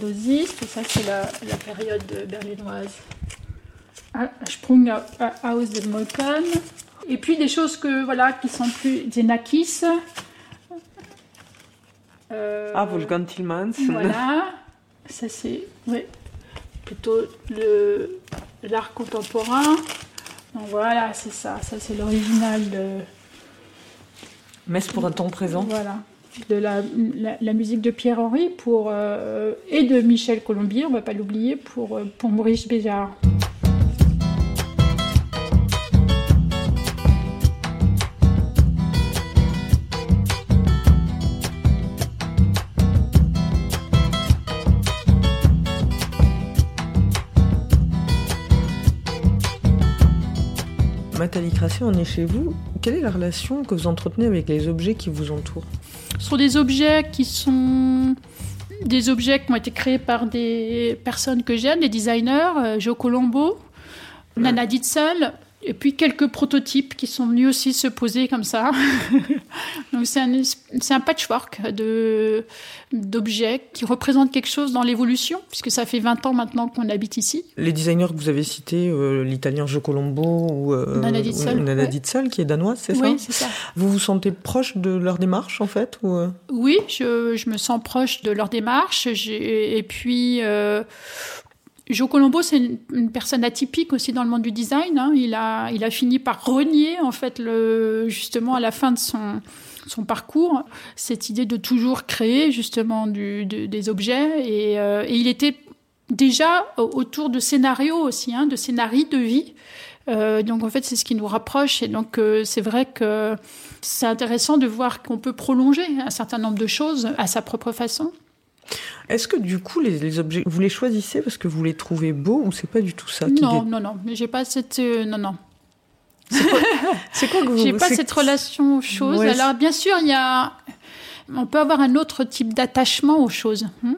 Dosis. Tout ça, c'est la, période berlinoise. Ah, Sprung aus dem Molkan. Et puis des choses que, voilà, qui sont plus. Zenakis. Euh, ah, Wolfgang Tillmans. Voilà. Ça, c'est. Oui. Plutôt le l'art contemporain. Donc voilà, c'est ça. Ça, c'est l'original de. Messe pour un temps présent. Voilà. De la, la, musique de Pierre-Henri pour, euh, et de Michel Colombier, on ne va pas l'oublier, pour, euh, pour Maurice Béjart. Nathalie Crassé, on est chez vous. Quelle est la relation que vous entretenez avec les objets qui vous entourent? Ce sont des objets qui sont des objets qui ont été créés par des personnes que j'aime, des designers, euh, Joe Colombo, Nana Ditzel, et puis quelques prototypes qui sont venus aussi se poser comme ça. Donc c'est un, un, patchwork de, d'objets qui représentent quelque chose dans l'évolution, puisque ça fait 20 ans maintenant qu'on habite ici. Les designers que vous avez cités, euh, l'italien Joe Colombo ou euh, Nana Ditzel, qui est danoise, c'est oui, c'est ça. Vous vous sentez proche de leur démarche en fait ou euh Oui, je, je, me sens proche de leur démarche. Et puis Joe Colombo, c'est une, personne atypique aussi dans le monde du design. Hein. Il, a, il a fini par renier, en fait, le, justement, à la fin de son, son parcours, cette idée de toujours créer, justement, du, des objets. Et, euh, et, il était déjà autour de scénarios aussi, hein, de scénarii de vie. Euh, donc, en fait, c'est ce qui nous rapproche. Et donc, euh, c'est vrai que c'est intéressant de voir qu'on peut prolonger un certain nombre de choses à sa propre façon. Est-ce que du coup, les, les objets, vous les choisissez parce que vous les trouvez beaux ou c'est pas du tout ça qui Non, dé- non, non, mais j'ai pas cette. euh, non, non. C'est quoi que vous J'ai pas cette relation aux choses. Ouais, Alors, bien sûr, il y a. On peut avoir un autre type d'attachement aux choses. hein.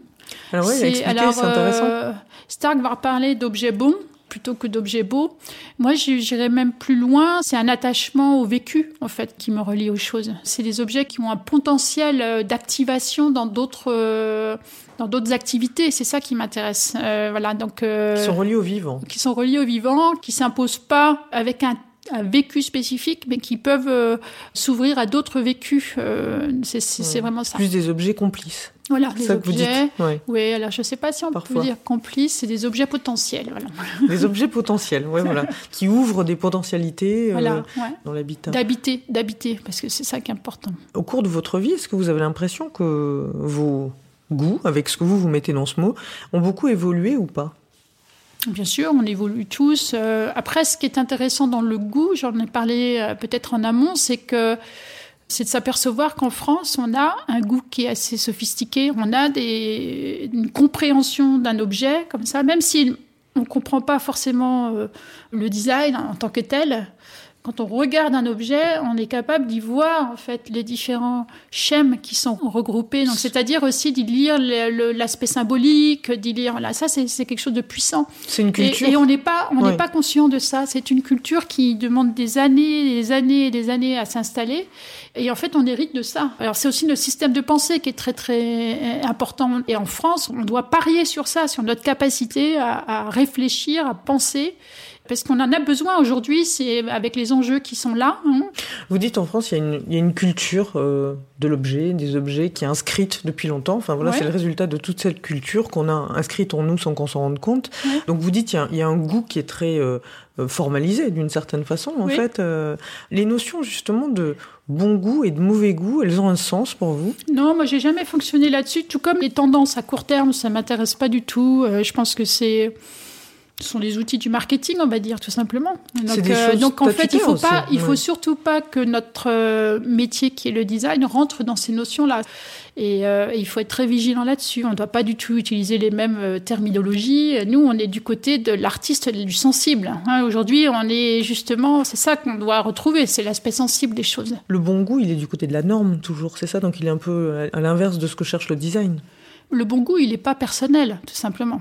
Alors alors, c'est intéressant. euh, Stark va parler d'objets bons plutôt que d'objets beaux. Moi, j'irais même plus loin. C'est un attachement au vécu, en fait, qui me relie aux choses. C'est des objets qui ont un potentiel euh, d'activation dans d'autres euh, dans d'autres activités. C'est ça qui m'intéresse. Euh, voilà, donc euh, Ils sont reliés au vivant. qui sont reliés au vivant, qui s'imposent pas avec un, un vécu spécifique, mais qui peuvent euh, s'ouvrir à d'autres vécus. Euh, c'est Ouais. vraiment ça. Plus des objets complices. Voilà, C'est les ça que vous dites. objets. Ouais. Oui, alors je sais pas si on Parfois. peut dire complices, c'est des objets potentiels. Voilà, Des objets potentiels, ouais, voilà, qui ouvrent des potentialités euh, voilà ouais. dans l'habitat. d'habiter, d'habiter, parce que c'est ça qui est important. Au cours de votre vie, est-ce que vous avez l'impression que vos goûts, avec ce que vous vous mettez dans ce mot, ont beaucoup évolué ou pas? Bien sûr, on évolue tous. Euh, après, ce qui est intéressant dans le goût, j'en ai parlé euh, peut-être en amont, c'est que c'est de s'apercevoir qu'en France, on a un goût qui est assez sophistiqué. On a des, une compréhension d'un objet comme ça, même si on ne comprend pas forcément euh, le design en tant que tel. Quand on regarde un objet, on est capable d'y voir en fait les différents schèmes qui sont regroupés. Donc, c'est-à-dire aussi d'y lire le- le- l'aspect symbolique, d'y lire. Voilà, ça, c'est quelque chose de puissant. C'est une culture. Et, et on n'est pas, on n'est Ouais. pas conscient de ça. C'est une culture qui demande des années, des années et des années à s'installer. Et en fait, on hérite de ça. Alors, c'est aussi notre système de pensée qui est très, très important. Et en France, on doit parier sur ça, sur notre capacité à, à réfléchir, à penser. Parce qu'on en a besoin aujourd'hui, c'est avec les enjeux qui sont là. hein. Vous dites en France, il y a une, il y a une culture euh, de l'objet, des objets qui est inscrite depuis longtemps. Enfin voilà, Ouais. c'est le résultat de toute cette culture qu'on a inscrite en nous sans qu'on s'en rende compte. Ouais. Donc vous dites, il y, a, il y a un goût qui est très euh, euh, formalisé d'une certaine façon. En Oui. fait, Euh, les notions justement de bon goût et de mauvais goût, elles ont un sens pour vous? Non, moi j'ai jamais fonctionné là-dessus. Tout comme les tendances à court terme, ça m'intéresse pas du tout. Je pense que c'est ce sont les outils du marketing, on va dire tout simplement. Donc, euh, donc en fait, il faut pas, aussi, il faut surtout pas que notre euh, métier qui est le design rentre dans ces notions-là. Et euh, il faut être très vigilant là-dessus. On ne doit pas du tout utiliser les mêmes euh, terminologies. Nous, on est du côté de l'artiste, du sensible. hein. Aujourd'hui, on est justement, c'est ça qu'on doit retrouver, c'est l'aspect sensible des choses. Le bon goût, il est du côté de la norme toujours, c'est ça Donc il est un peu à l'inverse de ce que cherche le design. Le bon goût, il n'est pas personnel, tout simplement.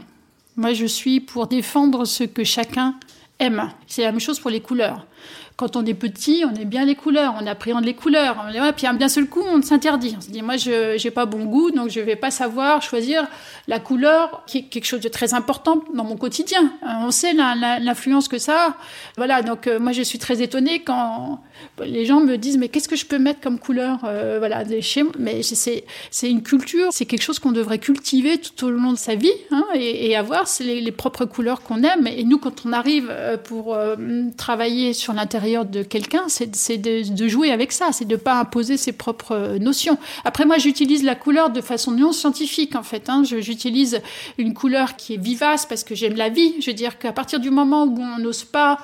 Moi, je suis pour défendre ce que chacun aime. C'est la même chose pour les couleurs. Quand on est petit, on aime bien les couleurs, on appréhende les couleurs. On est- ouais, puis d'un seul coup, on s'interdit. On se dit, moi, je n'ai pas bon goût, donc je ne vais pas savoir choisir la couleur, qui est quelque chose de très important dans mon quotidien. Euh, On sait l'influence que ça a. Voilà, donc euh, moi, je suis très étonnée quand les gens me disent, mais qu'est-ce que je peux mettre comme couleur euh, voilà, chez moi Mais c'est une culture, c'est quelque chose qu'on devrait cultiver tout au long de sa vie hein, et, avoir les, les propres couleurs qu'on aime. Et nous, quand on arrive pour travailler sur l'intérieur de quelqu'un, c'est de, de jouer avec ça, c'est de pas imposer ses propres euh, notions. Après, moi, j'utilise la couleur de façon non scientifique, en fait. Hein. J'utilise une couleur qui est vivace parce que j'aime la vie. Je veux dire qu'à partir du moment où on n'ose pas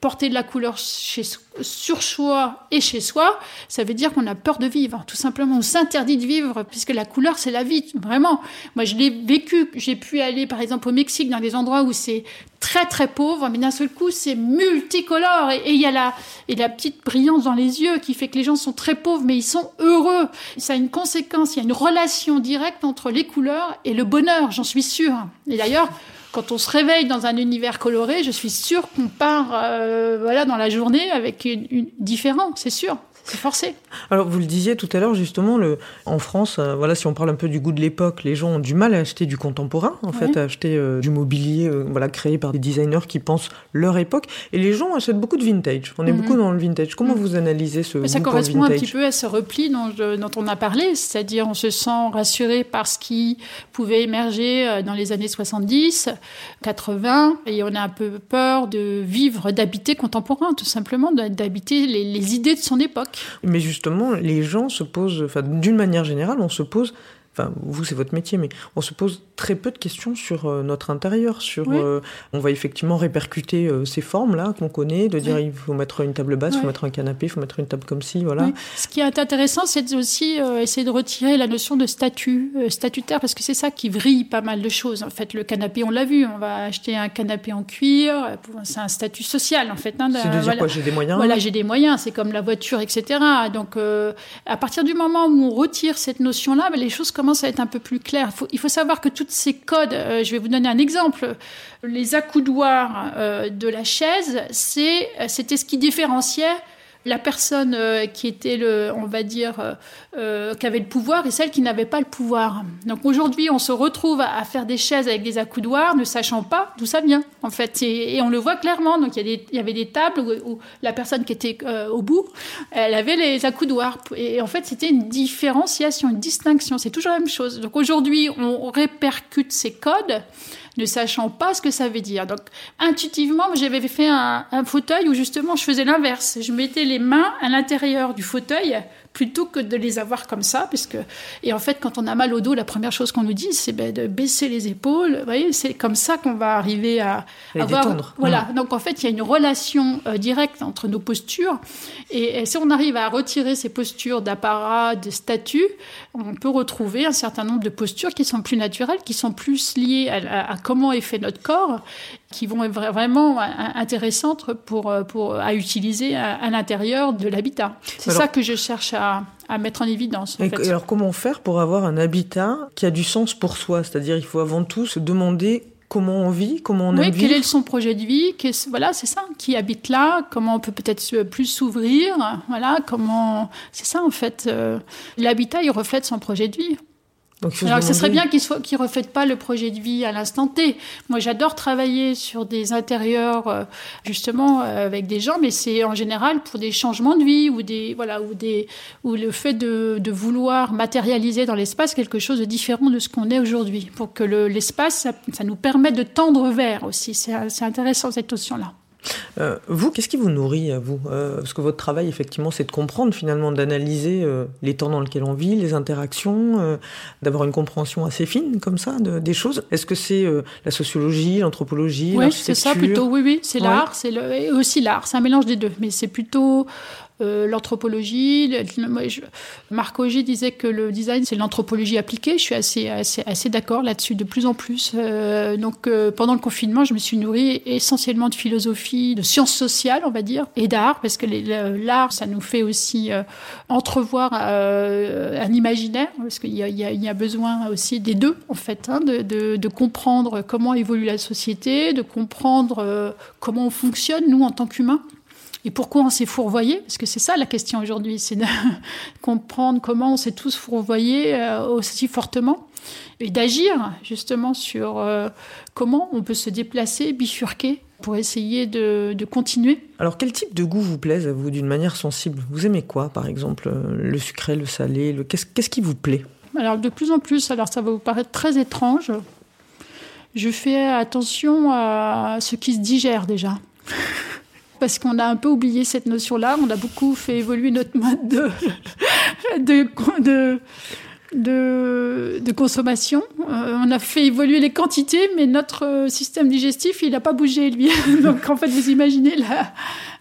porter de la couleur chez, sur soi et chez soi, ça veut dire qu'on a peur de vivre, tout simplement. On s'interdit de vivre, puisque la couleur, c'est la vie, vraiment. Moi, je l'ai vécu. J'ai pu aller, par exemple, au Mexique, dans des endroits où c'est très, très pauvre, mais d'un seul coup, c'est multicolore. Et il y a la, et la petite brillance dans les yeux qui fait que les gens sont très pauvres, mais ils sont heureux. Ça a une conséquence, il y a une relation directe entre les couleurs et le bonheur, j'en suis sûre. Et d'ailleurs, quand on se réveille dans un univers coloré, je suis sûre qu'on part euh, voilà, dans la journée avec une, différent, c'est sûr. C'est forcé. Alors, vous le disiez tout à l'heure, justement, le, en France, euh, voilà, si on parle un peu du goût de l'époque, les gens ont du mal à acheter du contemporain, en fait, à acheter euh, du mobilier, euh, voilà, créé par des designers qui pensent leur époque. Et les gens achètent beaucoup de vintage. On est Mhm. beaucoup dans le vintage. Comment Mhm. vous analysez ce Mais ça goût pour le correspond un petit peu à ce repli dont, on a parlé, c'est-à-dire on se sent rassuré par ce qui pouvait émerger dans les années 70, 80, et on a un peu peur de vivre, d'habiter contemporain, tout simplement, d'habiter les, les idées de son époque. Mais justement, les gens se posent, enfin, d'une manière générale, on se pose enfin vous c'est votre métier, mais on se pose très peu de questions sur euh, notre intérieur, sur euh, on va effectivement répercuter euh, ces formes-là qu'on connaît, de dire il faut mettre une table basse, il faut mettre un canapé, il faut mettre une table comme ci, voilà. Ce qui est intéressant, c'est aussi essayer de retirer la notion de statut statutaire, parce que c'est ça qui vrille pas mal de choses. En fait, le canapé, on l'a vu, on va acheter un canapé en cuir, c'est un statut social en fait. Hein, c'est de dire voilà. quoi, j'ai des moyens. Voilà, j'ai des moyens, c'est comme la voiture, etc. Donc à partir du moment où on retire cette notion-là, ben, les choses commencent à être un peu plus claires. Il faut, savoir que tous ces codes, euh, je vais vous donner un exemple. Les accoudoirs euh, de la chaise, c'était ce qui différenciait la personne euh, qui était le, on va dire, euh, euh, qui avait le pouvoir et celle qui n'avait pas le pouvoir. Donc aujourd'hui, on se retrouve à, faire des chaises avec des accoudoirs, ne sachant pas d'où ça vient, en fait. Et, on le voit clairement. Donc il y, avait des tables où, la personne qui était au bout, elle avait les accoudoirs. Et en fait, c'était une différenciation, une distinction. C'est toujours la même chose. Donc aujourd'hui, on répercute ces codes ne sachant pas ce que ça veut dire. Donc, intuitivement, j'avais fait un, fauteuil où justement je faisais l'inverse. Je mettais les mains à l'intérieur du fauteuil plutôt que de les avoir comme ça, puisque et en fait quand on a mal au dos, la première chose qu'on nous dit c'est ben, de baisser les épaules. Vous voyez, c'est comme ça qu'on va arriver à avoir. Voilà. Donc en fait, il y a une relation euh, directe entre nos postures, et, si on arrive à retirer ces postures d'apparat, de statut, on peut retrouver un certain nombre de postures qui sont plus naturelles, qui sont plus liées à comment est fait notre corps, qui vont être vraiment intéressantes pour, euh, pour, à utiliser à, l'intérieur de l'habitat. C'est ça que je cherche à, à mettre en évidence. et, alors comment faire pour avoir un habitat qui a du sens pour soi? C'est-à-dire il faut avant tout se demander comment on vit, comment on oui, aime quel est son projet de vie, voilà, c'est ça, qui habite là, comment on peut peut-être plus s'ouvrir, voilà, comment, c'est ça en fait. Euh, l'habitat, il reflète son projet de vie. Donc, Alors, ce serait bien qu'il ne qu pas le projet de vie à l'instant T. Moi, j'adore travailler sur des intérieurs, euh, justement, euh, avec des gens, mais c'est en général pour des changements de vie ou des, voilà, ou des, ou le fait de, de vouloir matérialiser dans l'espace quelque chose de différent de ce qu'on est aujourd'hui, pour que l'espace, ça, ça, nous permette de tendre vers aussi. C'est intéressant cette notion-là. Euh, vous, qu'est-ce qui vous nourrit à vous euh, Parce que votre travail, effectivement, c'est de comprendre finalement, d'analyser euh, les temps dans lesquels on vit, les interactions, d'avoir une compréhension assez fine comme ça de, des choses. Est-ce que c'est la sociologie, l'anthropologie, Oui, c'est ça plutôt. Oui, oui, c'est l'art, c'est et aussi l'art. C'est un mélange des deux, mais c'est plutôt euh, l'anthropologie. Marc Auger disait que le design, c'est l'anthropologie appliquée. Je suis assez, assez, assez d'accord là-dessus de plus en plus. Euh, donc, euh, pendant le confinement, je me suis nourrie essentiellement de philosophie, de sciences sociales, on va dire, et d'art, parce que l'art, ça nous fait aussi entrevoir un imaginaire, parce qu'il y, a besoin aussi des deux, en fait, hein, de, comprendre comment évolue la société, de comprendre comment on fonctionne, nous, en tant qu'humains. Et pourquoi on s'est fourvoyé? Parce que c'est ça la question aujourd'hui, c'est de comprendre comment on s'est tous fourvoyés euh, aussi fortement et d'agir justement sur euh, comment on peut se déplacer, bifurquer pour essayer de, continuer. Alors quel type de goût vous plaise à vous d'une manière sensible? Vous aimez quoi par exemple Le sucré, le salé le... Qu'est-ce qui vous plaît? Alors de plus en plus, alors ça va vous paraître très étrange, je fais attention à ce qui se digère déjà parce qu'on a un peu oublié cette notion-là. On a beaucoup fait évoluer notre mode de, de, de, consommation. Euh, on a fait évoluer les quantités, mais notre système digestif, il n'a pas bougé, lui. Donc, en fait, vous imaginez la,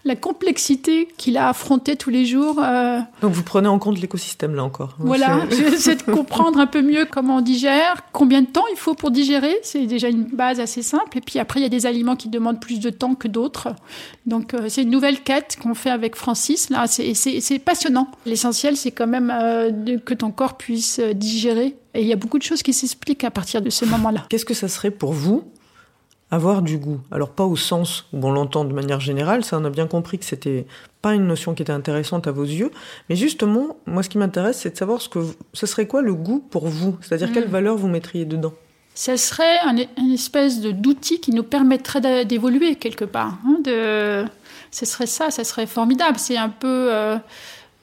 la complexité qu'il a affrontée tous les jours. Euh, Donc vous prenez en compte l'écosystème là encore. Voilà, j'essaie de comprendre un peu mieux comment on digère, combien de temps il faut pour digérer, c'est déjà une base assez simple. Et puis après, il y a des aliments qui demandent plus de temps que d'autres. Donc euh, c'est une nouvelle quête qu'on fait avec Francis. Là, c'est passionnant. L'essentiel, c'est quand même euh, que ton corps puisse digérer. Et il y a beaucoup de choses qui s'expliquent à partir de ce moment-là. Qu'est-ce que ça serait pour vous avoir du goût. Alors pas au sens où on l'entend de manière générale, ça on a bien compris que c'était pas une notion qui était intéressante à vos yeux, mais justement, moi ce qui m'intéresse c'est de savoir ce que ce serait quoi le goût pour vous, c'est-à-dire quelle mm. valeur vous mettriez dedans? Ce serait un, une espèce d'outil qui nous permettrait d'évoluer quelque part. Hein, de, ce serait ça, ça serait formidable. C'est un peu euh,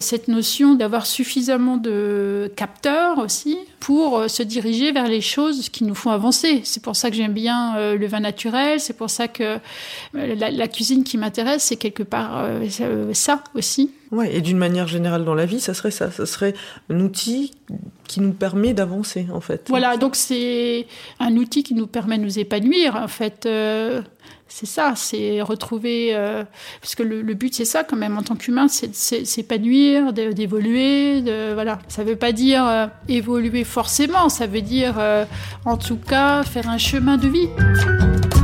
cette notion d'avoir suffisamment de capteurs aussi pour euh, se diriger vers les choses qui nous font avancer. C'est pour ça que j'aime bien euh, le vin naturel, c'est pour ça que euh, la, cuisine qui m'intéresse, c'est quelque part ça aussi. Ouais, et d'une manière générale dans la vie, ça serait ça, ça serait un outil qui nous permet d'avancer en fait. Voilà, donc c'est un outil qui nous permet de nous épanouir en fait. Euh, c'est ça, c'est retrouver, euh, parce que le, but c'est ça quand même en tant qu'humain, c'est s'épanouir, d'évoluer, voilà. Ça veut pas dire euh, évoluer forcément, ça veut dire en tout cas faire un chemin de vie.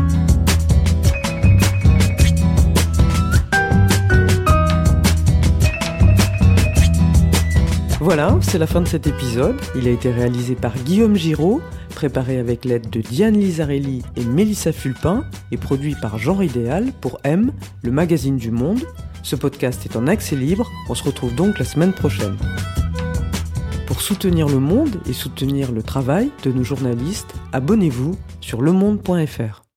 Voilà, c'est la fin de cet épisode. Il a été réalisé par Guillaume Giraud, préparé avec l'aide de Diane Lizarelli et Mélissa Fulpin et produit par Genre Idéal pour M, le magazine du monde. Ce podcast est en accès libre, on se retrouve donc la semaine prochaine. Pour soutenir le monde et soutenir le travail de nos journalistes, abonnez-vous sur lemonde.fr.